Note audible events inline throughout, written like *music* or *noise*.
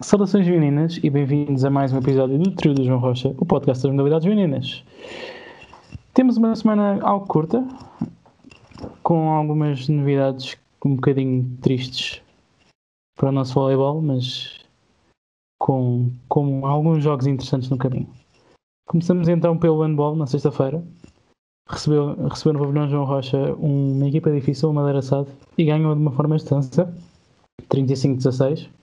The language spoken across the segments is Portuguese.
Saudações meninas e bem-vindos a mais um episódio do Trio do João Rocha, o podcast das modalidades meninas. Temos uma semana algo curta, com algumas novidades um bocadinho tristes para o nosso voleibol, mas com, com alguns jogos interessantes no caminho. Começamos então pelo handball na sexta-feira. Recebeu, recebeu no pavilhão João Rocha uma equipa difícil, uma Madeira Sade, e ganhou de uma forma extensa, 35-16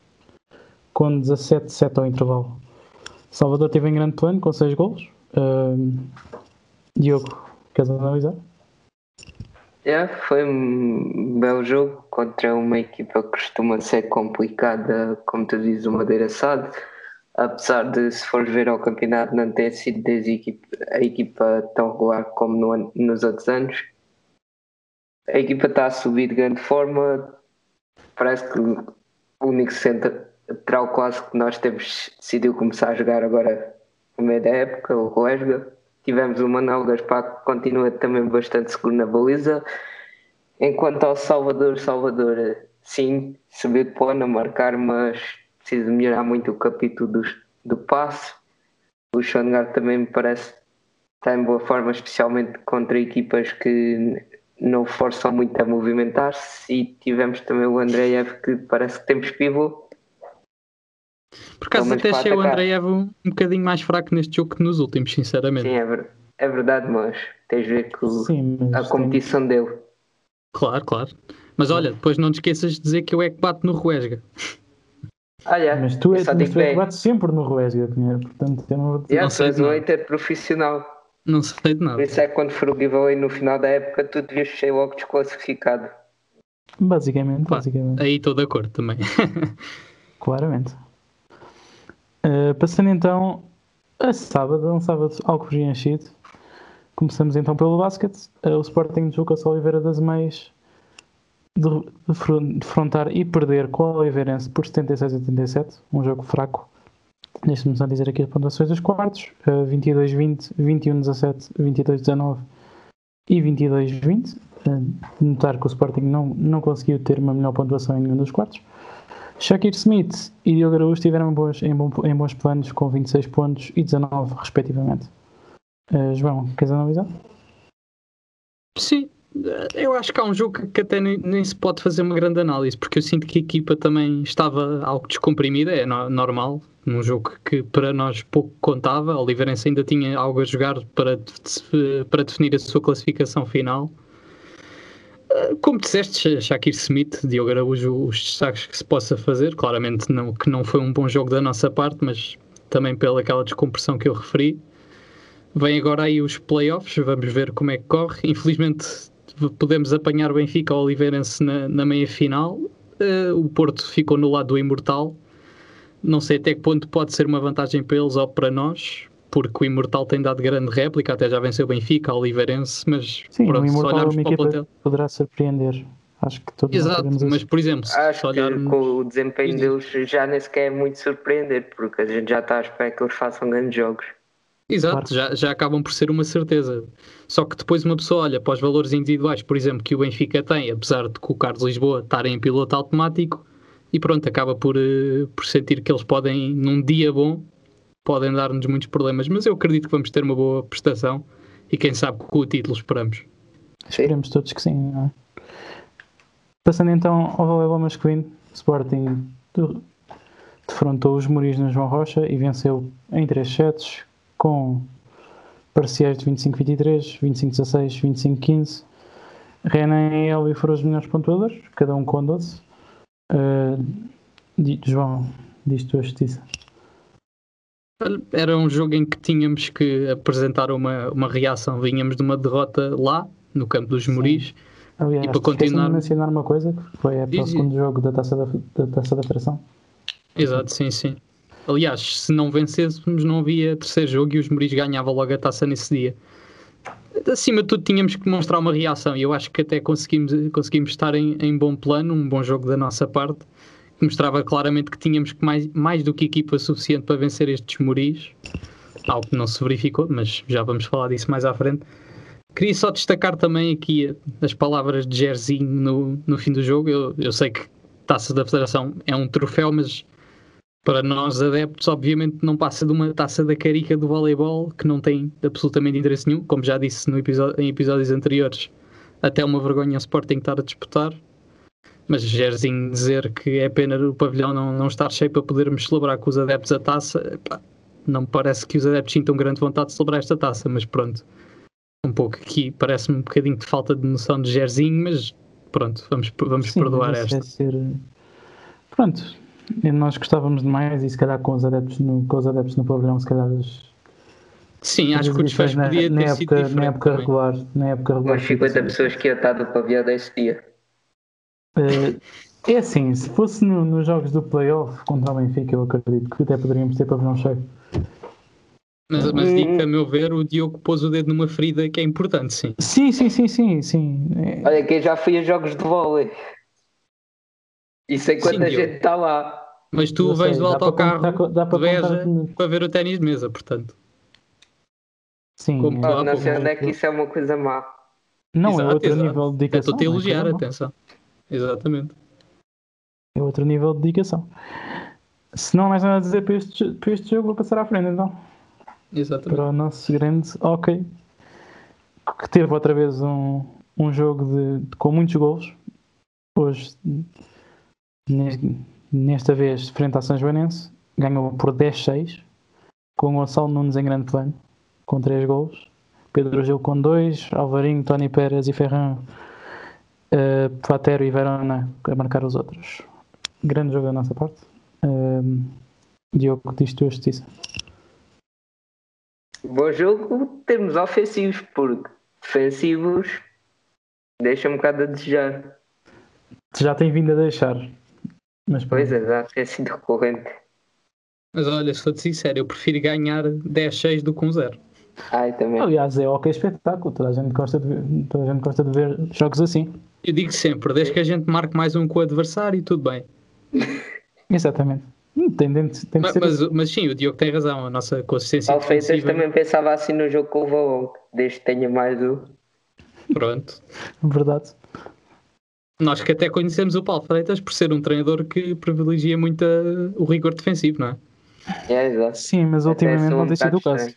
com 17-7 ao intervalo. Salvador teve em grande plano com 6 golos. Uh, Diogo, queres analisar? Yeah, foi um belo jogo contra uma equipa que costuma ser complicada, como tu dizes, o Madeira Sade. Apesar de, se fores ver ao campeonato, não ter sido a equipa tão regular como no, nos outros anos. A equipa está a subir de grande forma. Parece que o único centro, terá quase que nós temos decidido começar a jogar agora no meio da época, o Ruesga. Tivemos o Manuel Gaspar que continua também bastante seguro na baliza. Enquanto ao Salvador, Salvador sim, subiu de a marcar, mas precisa melhorar muito o capítulo do, do passe. O Schoengar também me parece estar em boa forma, especialmente contra equipas que não forçam muito a movimentar-se. E tivemos também o Andreev que parece que temos pivô por acaso até achei o Andreev um, um bocadinho mais fraco neste jogo que nos últimos, sinceramente. Sim, é, ver, é verdade, mas tens de ver que Sim, a competição tem... dele. Claro, claro. Mas olha, depois não te esqueças de dizer que eu é que bato no Ruesga. Olha, mas tu, é, mas tu é que bates sempre no Ruesga, portanto eu não vou dizer. Yeah, não sei um hater profissional. Não sei de nada. Por isso é que quando for o giveaway no final da época, tu devias ser logo desclassificado. Basicamente, basicamente. Aí estou de acordo também. *laughs* Claramente. Uh, passando então a sábado, um sábado algo preenchido. Começamos então pelo basquete. Uh, o Sporting de Lucas Oliveira das Meias defrontar e perder com o Oliveirense por 76 a 87. Um jogo fraco. Deixe-me só dizer aqui as pontuações dos quartos: uh, 22-20, 21-17, 22-19 e 22-20. Uh, notar que o Sporting não, não conseguiu ter uma melhor pontuação em nenhum dos quartos. Shakir Smith e Diogo Araújo estiveram bons, em, bom, em, bons planos com 26 pontos e 19, respectivamente. Uh, João, queres analisar? Sim, eu acho que há um jogo que até nem, nem, se pode fazer uma grande análise, porque eu sinto que a equipa também estava algo descomprimida, é no, normal, num jogo que para nós pouco contava. A Oliveirense ainda tinha algo a jogar para, para definir a sua classificação final. Como disseste, Shakir Smith, Diogo Araújo, os destaques que se possa fazer, claramente não, que não foi um bom jogo da nossa parte, mas também pela aquela descompressão que eu referi. Vem agora aí os playoffs, vamos ver como é que corre. Infelizmente podemos apanhar o Benfica ou Oliveirense na, na meia final. Uh, o Porto ficou no lado do Imortal. Não sei até que ponto pode ser uma vantagem para eles ou para nós, porque o Imortal tem dado grande réplica, até já venceu o Benfica, o Oliveirense, mas Sim, pronto, o Imortal é uma equipa poderá surpreender. Acho que todos Exato, mas por exemplo, acho olharmos... que com o desempenho deles já nem sequer é muito surpreender, porque a gente já está à espera que eles façam grandes jogos. Exato, claro. já, já acabam por ser uma certeza. Só que depois uma pessoa olha para os valores individuais, por exemplo, que o Benfica tem, apesar de que o Carlos Lisboa estar em piloto automático, e pronto, acaba por, uh, por sentir que eles podem, num dia bom, podem dar-nos muitos problemas, mas eu acredito que vamos ter uma boa prestação e quem sabe com o título esperamos. Esperemos todos que sim, não é? Passando então ao voleibol masculino, Sporting defrontou os Muris no João Rocha e venceu em 3 sets com parciais de 25-23, 25-16, 25-15. Renan e Elvi foram os melhores pontuadores, cada um com 12. Uh, João, diz tua justiça. Era um jogo em que tínhamos que apresentar uma, uma reação. Vínhamos de uma derrota lá, no campo dos Moris. Aliás, e para continuar. mencionar uma coisa que foi para o segundo jogo da taça da, da taça da Federação. Exato, sim, sim. Aliás, se não vencêssemos, não havia terceiro jogo e os Moris ganhavam logo a taça nesse dia. Acima de tudo, tínhamos que mostrar uma reação e eu acho que até conseguimos, conseguimos estar em, em bom plano, um bom jogo da nossa parte mostrava claramente que tínhamos mais, mais do que equipa suficiente para vencer estes Moris, algo que não se verificou, mas já vamos falar disso mais à frente. Queria só destacar também aqui as palavras de Gerzinho no, no fim do jogo. Eu, eu sei que Taça da Federação é um troféu, mas para nós adeptos, obviamente não passa de uma taça da carica do voleibol que não tem absolutamente interesse nenhum, como já disse no episódio, em episódios anteriores, até uma vergonha o Sporting estar a disputar. Mas Gerzinho dizer que é pena o pavilhão não, não estar cheio para podermos celebrar com os adeptos a taça, pá, não me parece que os adeptos sintam grande vontade de celebrar esta taça, mas pronto. Um pouco aqui parece-me um bocadinho de falta de noção de Gerzinho, mas pronto, vamos, vamos Sim, perdoar esta. é ser- Pronto, e nós gostávamos demais e se calhar com os adeptos no, com os adeptos no pavilhão, se calhar as, Sim, acho que o as desfecho na, podia ter na sido época, diferente. na época também. regular, na época regular. Umas 50 pessoas que iam estar do pavilhão desse dia. Eh, é assim, se fosse no- nos jogos do playoff contra o Benfica, eu acredito que até poderíamos ter pavilhão cheio. Mas, mas Hum. digo que, a meu ver, o Diogo pôs o dedo numa ferida que é importante, sim. Sim, sim, sim, sim, sim. É, Olha, que eu já fui a jogos de vôlei. E sei quanta Sim, Diogo. gente está lá. Mas tu eu sei, vens do dá para autocarro dá para de Beja contar- para ver o ténis de mesa, portanto. Sim, Como é- não sei onde é que isso é uma coisa má. não, é Exato, outro exato. nível de dedicação. estou-te a é elogiar, atenção. Exatamente. É outro nível de dedicação. Se não há mais nada a dizer para este, para este jogo, vou passar à frente então. Exatamente. Para o nosso grande ok. Que teve outra vez um, um jogo de, com muitos gols. Hoje, nesta vez, frente à São Joanense, ganhou por 10-6. Com o Gonçalo Nunes em grande plano, com 3 gols. Pedro Gil com 2. Alvarinho, Tony Pérez e Ferran. Uh, Platero e Verona a marcar os outros. Grande jogo da nossa parte. Um, Diogo, diz tu a justiça. Bom jogo, termos ofensivos, porque defensivos deixa um bocado a desejar. Já tem vindo a deixar. Mas Pois é, já tem sido recorrente. Mas olha, sou-te sincero, eu prefiro ganhar 10-6 do que um 0. Ai, também. Aliás, é ok espetáculo. Toda a gente gosta de ver, toda a gente gosta de ver jogos assim. Eu digo sempre, desde que a gente marque mais um com o adversário, tudo bem. Exatamente. Hum, Tem, tem, tem Mas, ser. mas, mas sim, o Diogo tem razão, a nossa consistência defensiva. também pensava assim no jogo com o Valon, desde que tenha mais o. Pronto. Verdade. Nós que até conhecemos o Paulo Freitas por ser um treinador que privilegia muito a- o rigor defensivo, não é? É, exato. Sim, mas Até ultimamente não tem sido o caso.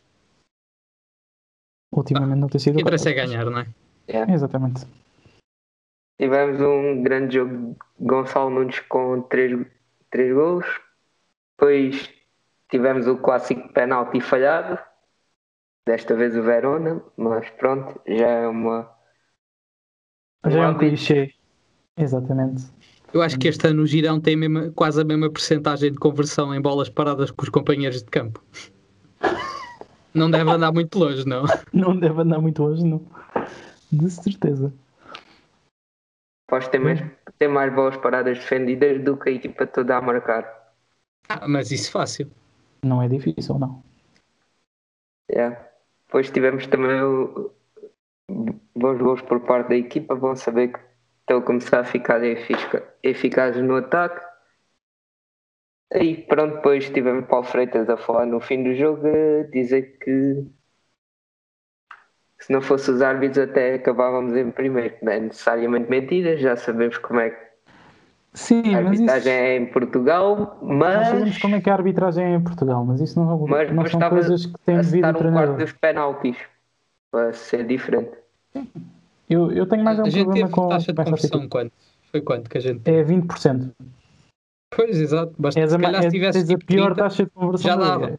Ultimamente não tem sido O que interessa é ganhar, não é? É. Exatamente. Tivemos um grande jogo de Gonçalo Nunes com 3, três gols. Depois tivemos o clássico penalti falhado. Desta vez o Verona, mas pronto, já é uma. Já é um clichê. Exatamente. Eu acho que este ano o Girão tem mesmo- quase a mesma percentagem de conversão em bolas paradas que os companheiros de campo. Não deve andar muito longe, não. *laughs* Não deve andar muito hoje, não. De certeza. Pode ter mais, ter mais bolas paradas defendidas do que a equipa toda a marcar. Ah, mas isso fácil. Não é difícil, não. É. Depois tivemos também o- bons gols por parte da equipa. Vão saber que estão a começar a ficar efica- eficazes no ataque. Aí pronto, depois tivemos Paulo Freitas a falar no fim do jogo, a dizer que se não fosse os árbitros até acabávamos em primeiro. Não é necessariamente mentira, já sabemos como é que Sim, a mas isso. arbitragem é em Portugal, Nós sabemos mas, como é que a arbitragem é em Portugal, mas isso não, mas não são coisas que têm devido acertar ao um quarto treinador. dos penaltis para ser diferente. Eu, eu tenho mais um a gente problema teve com, taxa de conversão quanto? Foi quanto que a gente É 20%. Pois, exato. Basta, És se calhar se és, tivesse a pior 30, taxa de conversão já da dava.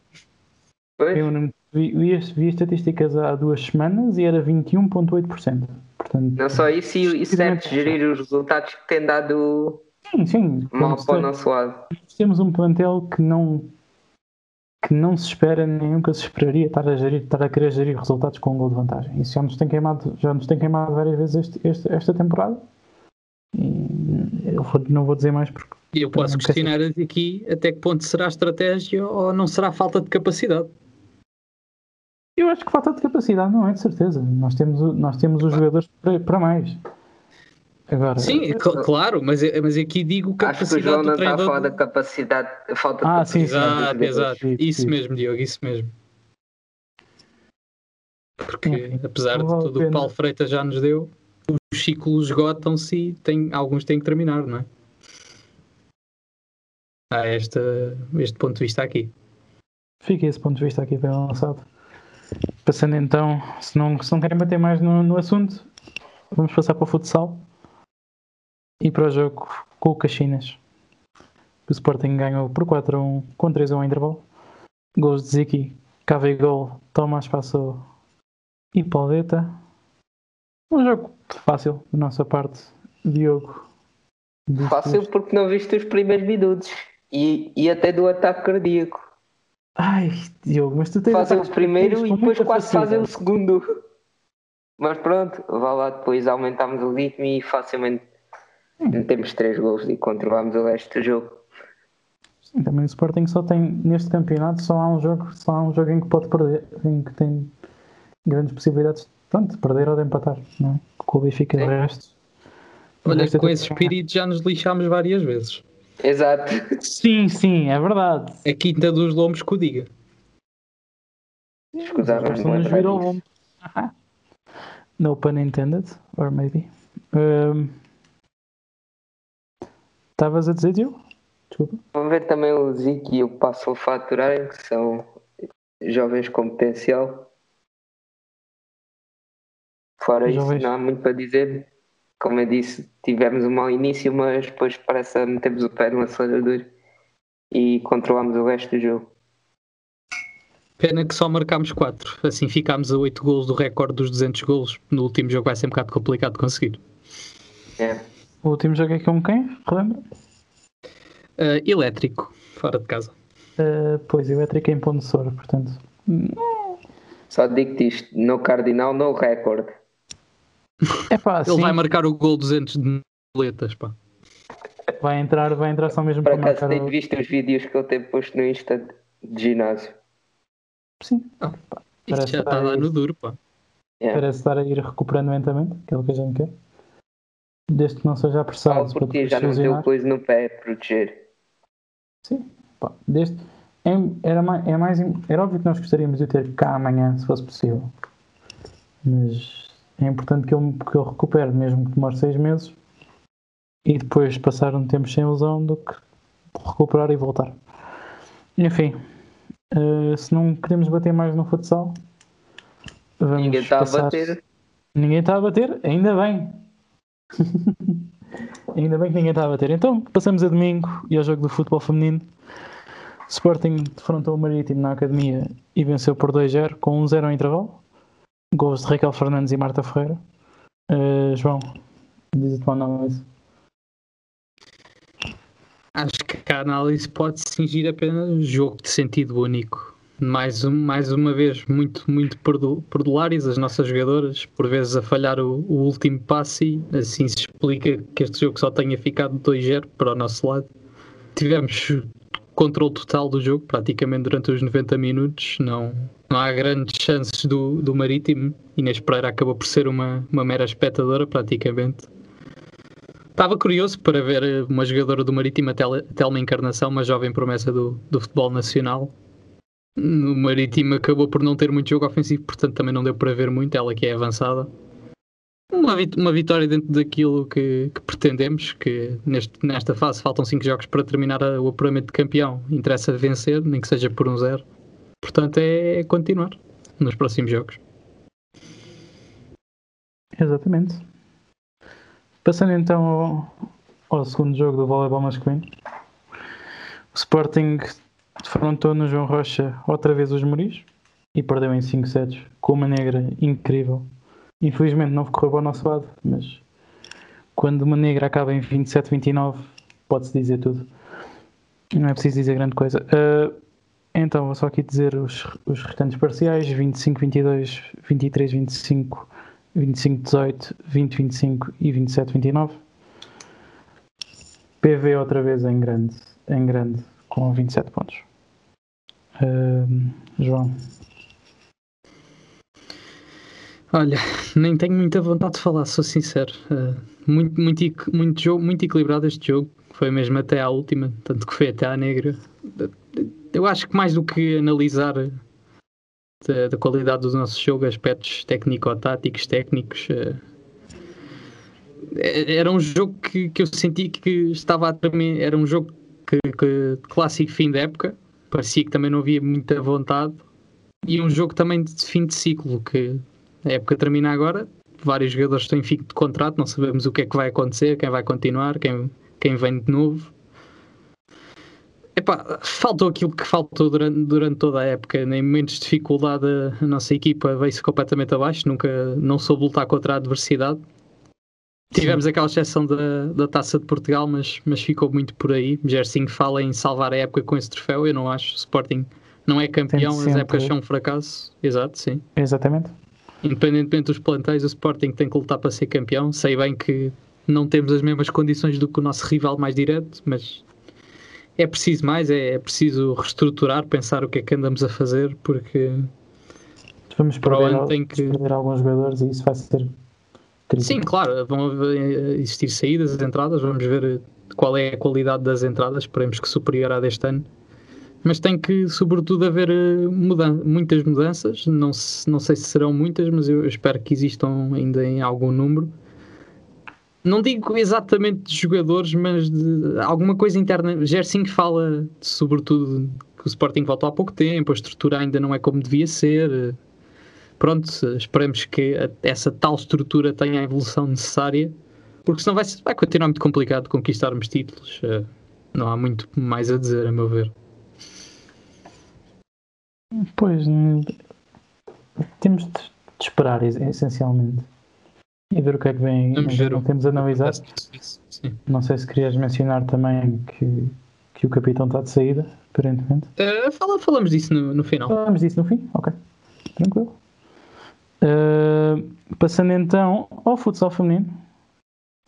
Eu não- vi, vi, vi as estatísticas há duas semanas e era 21,8%. Portanto, Não só isso, e e certo gerir os resultados que têm dado sim, sim. mal para o nosso lado. temos um plantel que não que não se espera nem nunca se esperaria estar a, gerir, estar a querer gerir resultados com um gol de vantagem. Isso já nos tem queimado, já nos tem queimado várias vezes este- este- esta temporada. Eu vou- não vou dizer mais porque E eu posso questionar aqui até que ponto será estratégia ou não será falta de capacidade. eu acho que falta de capacidade, não é de certeza. Nós temos, o- nós temos os jogadores para, para mais. Agora, Sim, cl- claro, mas, mas aqui digo Acho que o capacidade João não está a falar da capacidade, a falta Ah, de sim, sim. capacidade. Exato, exato. Sim, Isso mesmo, Diogo, isso mesmo. Porque apesar de tudo o que pena. Paulo Freitas já nos deu, os ciclos esgotam-se e tem, alguns têm que terminar, não é? há esta, este ponto de vista aqui. Fica esse ponto de vista aqui bem lançado. Passando então, se não, se não querem bater mais no, no assunto, vamos passar para o futsal e para o jogo com o Caxinas. O Sporting ganhou por 4 a 1 com 3 a 1 em intervalo. Gols de Ziki, Cavegol, Tomás passou e Pauleta. Um jogo fácil da nossa parte. Diogo. Fácil porque não viste os primeiros minutos e, e até do ataque cardíaco. Ai, Diogo, mas tu tens Fazem o primeiro e depois quase fazem o segundo. Mas pronto, vá lá depois aumentámos o ritmo e facilmente metemos três gols e controlámos o resto do jogo. Sim, também o Sporting só tem, neste campeonato, só há um jogo, só há um jogo em que pode perder, em que tem grandes possibilidades pronto, de perder ou de empatar, não é? Com o Benfica e Sim. resto. Olha, com tudo esse ganhar. espírito já nos lixámos várias vezes. Exato. Sim, sim, é verdade. A quinta dos lombos que o diga. Escusava-me Só nos virou disso. lombo. Ahá. No pun intended, or maybe. Um, Estavas a dizer, Diogo? Desculpa. Vou ver também o Zico e o Passo a faturar, que são jovens com potencial. Fora Jovens. isso, não há muito para dizer. Como eu disse, tivemos um mau início, mas depois parece que metemos o pé no acelerador e controlamos o resto do jogo. Pena que só marcámos 4. Assim ficámos a 8 golos do recorde dos 200 golos. No último jogo vai ser um bocado complicado de conseguir. É. O último jogo é com quem? Relembra? Ah, elétrico, fora de casa. Uh, pois, eu é em Ponte Sor, portanto. Só digo-te isto, no Cardinal, no recorde. É pá, Ele sim, vai marcar o gol 200 de boletas, pá. vai entrar, vai entrar só mesmo Por para acaso marcar. tenho o- visto os vídeos que ele tem posto no Insta de ginásio. Sim, Isto Parece já está a dar aí. no duro, pá. É. parece estar a ir recuperando lentamente, que é o que a gente quer. Desde que não seja apressado. Falo por ti, já não deu coisa no pé a proteger. Sim, pá, desde, é, era, mais, é mais, im- era óbvio que nós gostaríamos de o ter cá amanhã, se fosse possível. Mas é importante que eu, que eu recupere, mesmo que demore seis meses, e depois passar um tempo sem lesão do que recuperar e voltar. Enfim, eh, se não queremos bater mais no futsal, vamos Ninguém está a passar- bater. Ninguém está a bater? Ainda bem. *laughs* Ainda bem que ninguém está a bater. Então, passamos a domingo e ao jogo do futebol feminino. Sporting defrontou o Marítimo na academia e venceu por 2-0 com 1-0 ao intervalo. Gols de Raquel Fernandes e Marta Ferreira. Eh, João, diz a tua análise. Acho que a análise pode se cingir apenas a jogo de sentido único. Mais, um, mais uma vez, muito, muito perdu- perdulares as nossas jogadoras, por vezes a falhar o, o último passe, assim se explica que este jogo só tenha ficado 2-0 para o nosso lado. Tivemos controle total do jogo, praticamente durante os 90 minutos. Não, não há grandes chances do, do Marítimo. Inês Pereira acabou por ser uma, uma mera espectadora, praticamente. Estava curioso para ver eh, uma jogadora do Marítimo, a Tel- a Telma Encarnação, uma jovem promessa do, do futebol nacional. O Marítimo acabou por não ter muito jogo ofensivo, portanto também não deu para ver muito, ela que é avançada. Uma, uma vitória dentro daquilo que, que pretendemos, que neste, nesta fase faltam 5 jogos para terminar o apuramento de campeão. Interessa vencer, nem que seja por um zero. Portanto é continuar nos próximos jogos. Exatamente. Passando então ao, ao segundo jogo do voleibol masculino. O Sporting defrontou no João Rocha outra vez os Moris e perdeu em 5 sets com uma negra incrível. Infelizmente não correu ao nosso lado, mas quando uma negra acaba em 27-29, pode-se dizer tudo. Não é preciso dizer grande coisa. Ah, então, vou só aqui dizer os, os restantes parciais: 25-22, 23-25. 25-18, 20-25 e 27-29. PV outra vez em grande, em grande com 27 pontos. Ahm, João, Olha, nem tenho muita vontade de falar, sou sincero. Uh, muito, muito, muito, jogo, muito equilibrado este jogo. Foi mesmo até à última, tanto que foi até à negra. Eu acho que mais do que analisar da, da qualidade do nosso jogo, aspectos técnico-táticos, técnicos, uh, era um jogo que, que eu senti que estava a era um jogo que, que clássico fim de época, parecia que também não havia muita vontade, e um jogo também de fim de ciclo, que a época termina agora, vários jogadores estão em fim de contrato, não sabemos o que é que vai acontecer, quem vai continuar, quem, quem vem de novo. Epá, faltou aquilo que faltou durante, durante toda a época. Em momentos de dificuldade, a nossa equipa veio-se completamente abaixo, nunca não soube lutar contra a adversidade. Tivemos Sim. aquela exceção da, da taça de Portugal, mas, mas ficou muito por aí. Gersinho fala em salvar a época com esse troféu. Eu não acho. Sporting não é campeão, as épocas são um fracasso. Exato, sim. Exatamente. Independentemente dos plantéis, o Sporting tem que lutar para ser campeão. Sei bem que não temos as mesmas condições do que o nosso rival mais direto, mas é preciso mais, é, é preciso reestruturar, pensar o que é que andamos a fazer, porque vamos perder, tem que... perder alguns jogadores e isso vai ser crítico. Sim, claro, vão existir saídas, entradas, vamos ver qual é a qualidade das entradas, esperemos que superior à deste ano. Mas tem que, sobretudo, haver eh, muitas mudanças. Não, se, não sei se serão muitas, mas eu espero que existam ainda em algum número não digo exatamente de jogadores, mas de alguma coisa interna. Gerson fala sobretudo que o Sporting voltou há pouco tempo, a estrutura ainda não é como devia ser. Pronto, esperemos que essa tal estrutura tenha a evolução necessária, porque senão vai, vai continuar muito complicado conquistarmos títulos. Eh, não há muito mais a dizer, a meu ver. Pois, temos de esperar, essencialmente e ver o que é que vem. Vamos ver não temos analisado. Não sei se querias mencionar também que, que o capitão está de saída, aparentemente. Uh, fala, falamos disso no, no final. Falamos disso no fim? Ok. Tranquilo. Uh, passando então ao futsal feminino.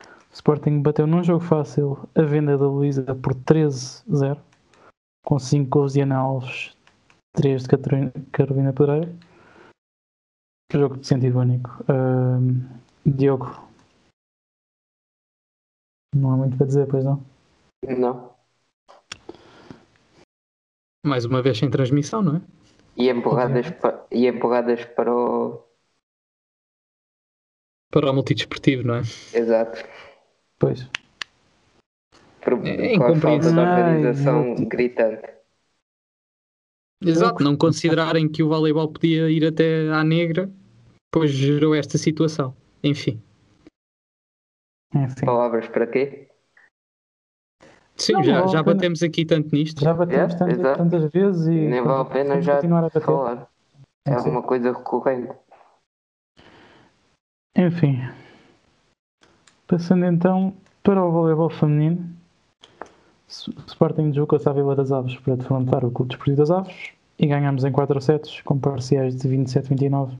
O Sporting bateu num jogo fácil a venda da Luísa por 13-0, com 5 gols de Ana Alves, 3 de Carolina Pereira. Jogo de sentido único. Uh, Diogo. Não há muito para dizer, pois não? Não. Mais uma vez sem transmissão, não é? E empurradas, pa, e empurradas para o. Para o multidesportivo, não é? Exato. Pois. Por, é, com a falta de organização gritante. Exato, não considerarem que o voleibol podia ir até à negra, pois gerou esta situação. Enfim. Enfim. Palavras para quê? Sim, não, já, já batemos aqui tanto nisto. Já batemos tanto, tantas vezes e. Nem vale a pena já continuar a bater. falar. É Enfim. uma coisa recorrente. Enfim. Passando então para o voleibol feminino. Sporting deslocou-se à Vila das Aves para defrontar o Clube Desportivo das Aves e ganhamos em 4 sets com parciais de 27-29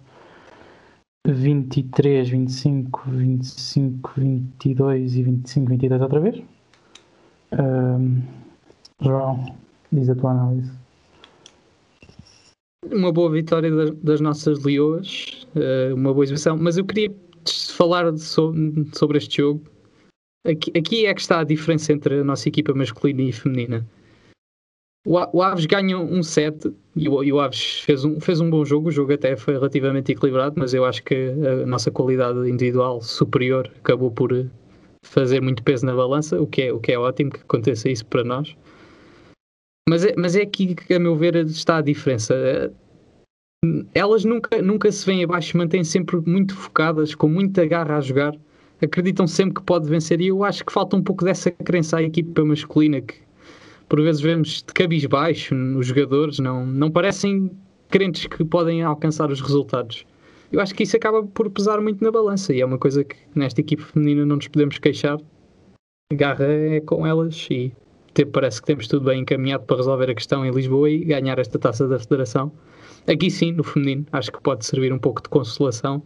23, 25, 25, 22 e 25, 22 outra vez. Um, João, diz a tua análise. Uma boa vitória das, nossas Leoas, uh, uma boa exibição, mas eu queria falar sobre este jogo. Aqui, aqui é que está a diferença entre a nossa equipa masculina e feminina. O, Aves ganha um set e o, e o, Aves fez um, fez um bom jogo. O jogo até foi relativamente equilibrado, mas eu acho que a nossa qualidade individual superior acabou por fazer muito peso na balança, o que é, o que é ótimo que aconteça isso para nós. Mas é, mas é aqui que, a meu ver, está a diferença. Elas nunca, nunca se vêm abaixo, mantêm sempre muito focadas, com muita garra a jogar, acreditam sempre que pode vencer. E eu acho que falta um pouco dessa crença à equipa masculina que por vezes vemos de cabisbaixo nos jogadores, não, não parecem crentes que podem alcançar os resultados. Eu acho que isso acaba por pesar muito na balança e é uma coisa que nesta equipe feminina não nos podemos queixar. A garra é com elas e parece que temos tudo bem encaminhado para resolver a questão em Lisboa e ganhar esta taça da Federação. Aqui sim, no feminino, acho que pode servir um pouco de consolação,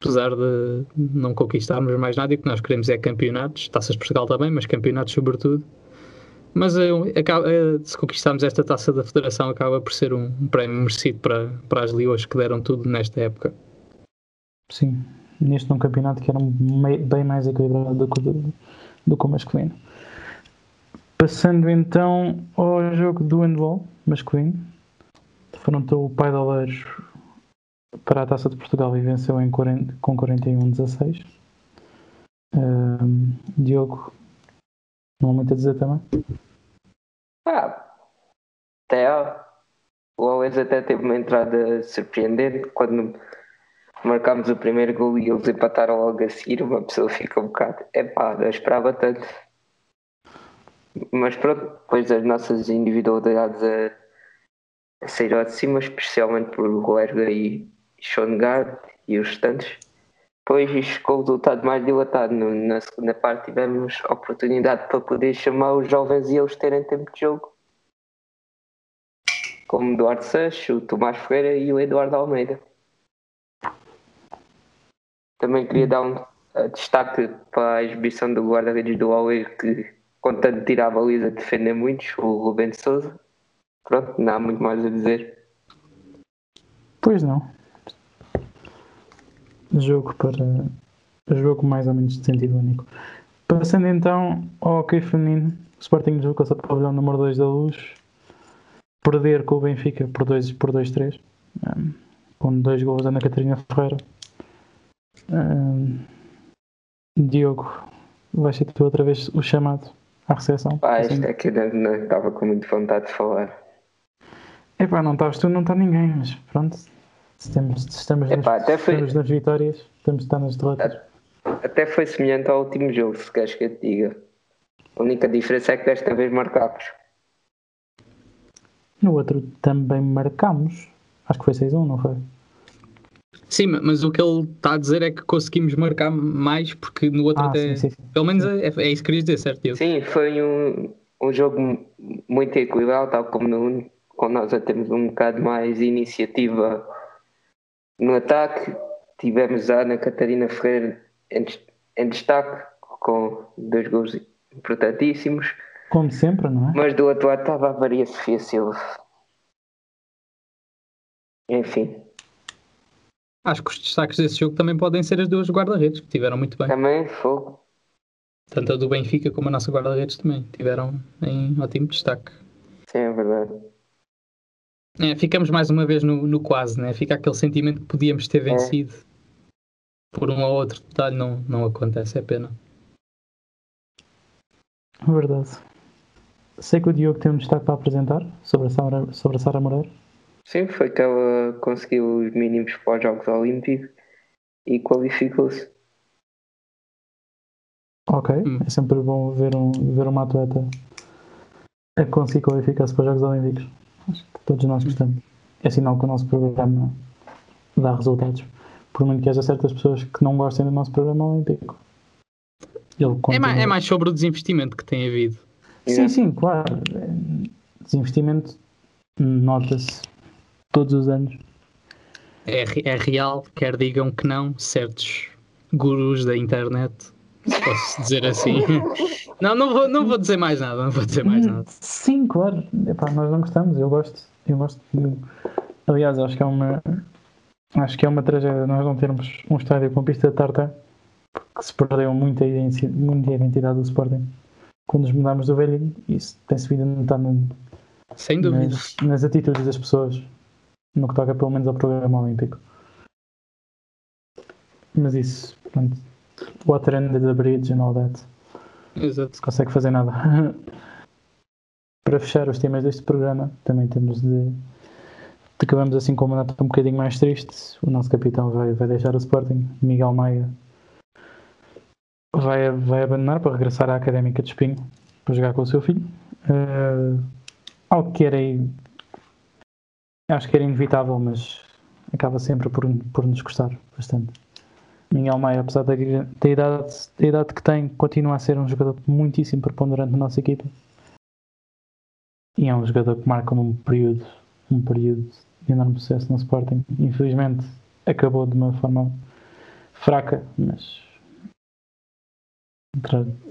apesar de não conquistarmos mais nada e o que nós queremos é campeonatos, taças de Portugal também, mas campeonatos sobretudo. Mas uh, acaba, uh, se conquistarmos esta taça da Federação, acaba por ser um, prémio merecido para, para as Leões que deram tudo nesta época. Sim, neste um campeonato que era bem mais equilibrado do que, do, do que o masculino. Passando então ao jogo do handball masculino, defrontou o Pai de Oleiros para a Taça de Portugal e venceu em 40, com 41-16. Um, Diogo, não há muito a dizer também. Ah, até o Alves até teve uma entrada surpreendente quando marcámos o primeiro gol e eles empataram logo a seguir, uma pessoa fica um bocado, é pá, eu esperava tanto. Mas pronto, depois das nossas individualidades a, a sair ao de cima, especialmente por Huerga e Schoengard e os restantes, depois com o resultado mais dilatado na segunda parte tivemos oportunidade para poder chamar os jovens e eles terem tempo de jogo. Como Eduardo Sancho, o Tomás Ferreira e o Eduardo Almeida. Também queria dar um uh, destaque para a exibição do guarda-redes do Huawei que, contanto tirar a baliza, defender muitos, o Rubem Souza. Pronto, não há muito mais a dizer. Pois não. Jogo para. Jogo mais ou menos de sentido único. Passando então ao hockey feminino, o Sporting deslocou-se ao pavilhão número 2 da Luz, perder com o Benfica por 2-3, por dois, três, um, com dois gols da Ana Catarina Ferreira. Um, Diogo, vais ser tu outra vez o chamado à recepção. Ah, isto é que eu não estava com muita vontade de falar. Epá, não estavas tu, não está ninguém, mas pronto. Se estamos, estamos, Epá, nas, até foi- estamos nas vitórias, temos de estar nas derrotas. Até foi semelhante ao último jogo, se queres que eu te diga. A única diferença é que desta vez marcámos. No outro também marcámos. Acho que foi 6-1, não foi? Sim, mas o que ele está a dizer é que conseguimos marcar mais porque no outro Ah, até. sim, sim, sim. Pelo menos é, é isso que querias dizer, certo? Sim, foi um, um jogo mu- muito equilibrado, tal como no único, com nós já temos um bocado mais iniciativa no ataque. Tivemos a Ana Catarina Ferreira em, des- em destaque, com dois gols importantíssimos. Como sempre, não é? Mas do outro lado estava a Maria Sofia Silva. Enfim, Acho que os destaques desse jogo também podem ser as duas guarda-redes, que tiveram muito bem. também fogo. Tanto a do Benfica como a nossa guarda-redes também tiveram em ótimo destaque. Sim, é verdade. É, ficamos mais uma vez no, no quase, né? Fica aquele sentimento que podíamos ter vencido. Por um ou outro detalhe não, não acontece, é pena. Verdade. Sei que o Diogo tem um destaque para apresentar sobre a Sara, sobre a Sara Moreira. Sim, foi que ela conseguiu os mínimos para os Jogos Olímpicos e qualificou-se. Ok, Hum. é sempre bom ver, um, ver uma atleta a conseguir qualificar-se para os Jogos Olímpicos. Acho que todos nós gostamos. É sinal que o nosso programa dá resultados. Por muito que haja certas pessoas que não gostem do nosso programa olímpico. É, ma- continua- é mais sobre o desinvestimento que tem havido. Sim, sim, claro. É, Desinvestimento nota-se todos os anos. É, é real, quer digam que não, certos gurus da internet, se posso dizer assim. *laughs* Não, não vou, não vou dizer mais nada, não vou dizer mais Hum, nada. Sim, claro. Epá, nós não gostamos, eu gosto. Eu gosto de... Aliás, acho que é uma acho que é uma tragédia nós não termos um estádio com pista de tartan porque se perdeu muita identidade, muita identidade do Sporting. Quando nos mudámos do velho, isso tem-se vindo a notar no- Sem dúvida. nas, nas atitudes das pessoas no que toca pelo menos ao programa olímpico. Mas isso, pronto. Water under the bridge and all that Exato. se consegue fazer nada. *laughs* Para fechar os temas deste programa, também temos de. Acabamos assim com uma nota um bocadinho mais triste. O nosso capitão vai, vai deixar o Sporting. Miguel Maia vai, vai abandonar para regressar à Académica de Espinho para jogar com o seu filho. Eh, algo que era. Acho que era inevitável, mas acaba sempre por, por nos custar bastante. Miguel Maia, apesar da, da, idade, da idade que tem, continua a ser um jogador muitíssimo preponderante na nossa equipa. E é um jogador que marca um período, um período de enorme sucesso no Sporting. Infelizmente acabou de uma forma fraca, mas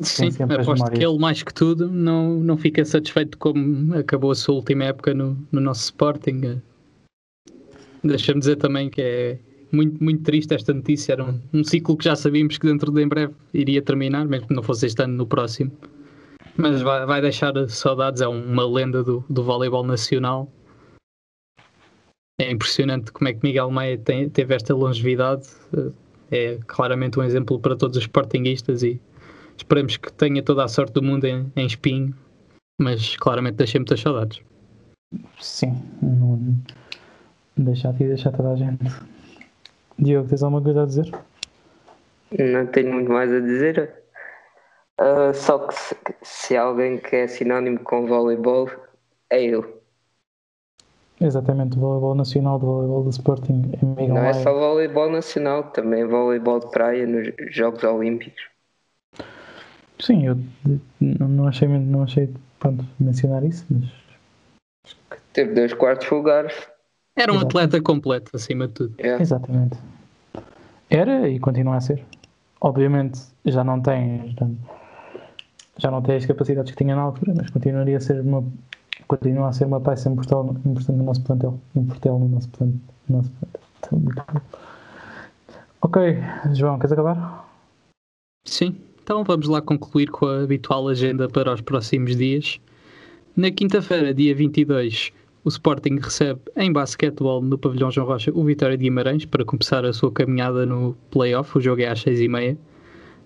Sim, aposto que ele, mais que tudo, não, não fica satisfeito como acabou a sua última época no, no nosso Sporting. Deixa-me dizer também que é muito, muito triste esta notícia. Era um, um ciclo que já sabíamos que dentro de em breve iria terminar, mesmo que não fosse este ano, no próximo. Mas vai, vai deixar saudades, é uma lenda do, do voleibol nacional. É impressionante como é que Miguel Maia tem, teve esta longevidade. É claramente um exemplo para todos os sportinguistas e esperemos que tenha toda a sorte do mundo em, em espinho Mas claramente deixei muitas saudades. Sim, não deixar aqui deixar toda a gente. Diogo, tens alguma coisa a dizer? Não tenho muito mais a dizer. Uh, só que se, se alguém que é sinónimo com voleibol, é eu. Exatamente, voleibol nacional, voleibol do Sporting é Miguel Não é só voleibol nacional, também voleibol de praia nos Jogos Olímpicos. Sim, eu não achei, não achei pronto, mencionar isso, mas Teve dois quartos lugares. Era um Exato. atleta completo, acima de tudo. Yeah. exatamente. Era e continua a ser. Obviamente já não tem já, não tem as capacidades que tinha na altura, mas continuaria a ser uma continua a ser uma peça importante, importante no nosso plantel. Importante no nosso plantel. No nosso plantel. Estou muito bom. Ok, João, queres acabar? Sim, então vamos lá concluir com a habitual agenda para os próximos dias. Na quinta-feira, dia 22, o Sporting recebe em basquetebol no pavilhão João Rocha o Vitória de Guimarães para começar a sua caminhada no play-off. O jogo é às 6h30.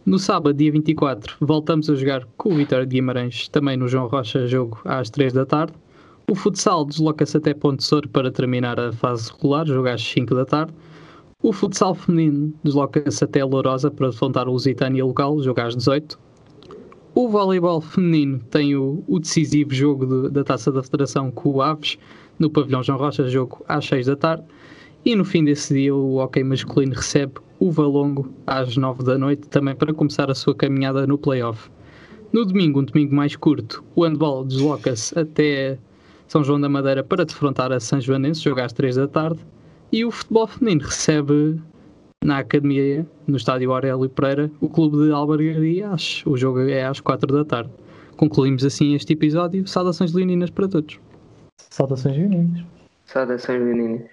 No sábado, dia 24, voltamos a jogar com o Vitória de Guimarães, também no João Rocha, jogo às 3 da tarde. O futsal desloca-se até Ponte Sor para terminar a fase regular, jogo às 5 da tarde. O futsal feminino desloca-se até Lourosa para defrontar o Lusitânia local, jogo às 18. O voleibol feminino tem o, o decisivo jogo de- da Taça da Federação com o Aves, no pavilhão João Rocha, jogo às 6 da tarde. E no fim desse dia, o hockey masculino recebe o Valongo às 9 da noite, também para começar a sua caminhada no play-off. No domingo, um domingo mais curto, o handball desloca-se até São João da Madeira para defrontar a São Joanense, jogo às 3 da tarde. E o futebol feminino recebe na academia, no estádio Aurélio Pereira, o clube de Albergaria. O jogo é às 4 da tarde. Concluímos assim este episódio. Saudações leoninas para todos. Saudações juninas. Saudações meninas.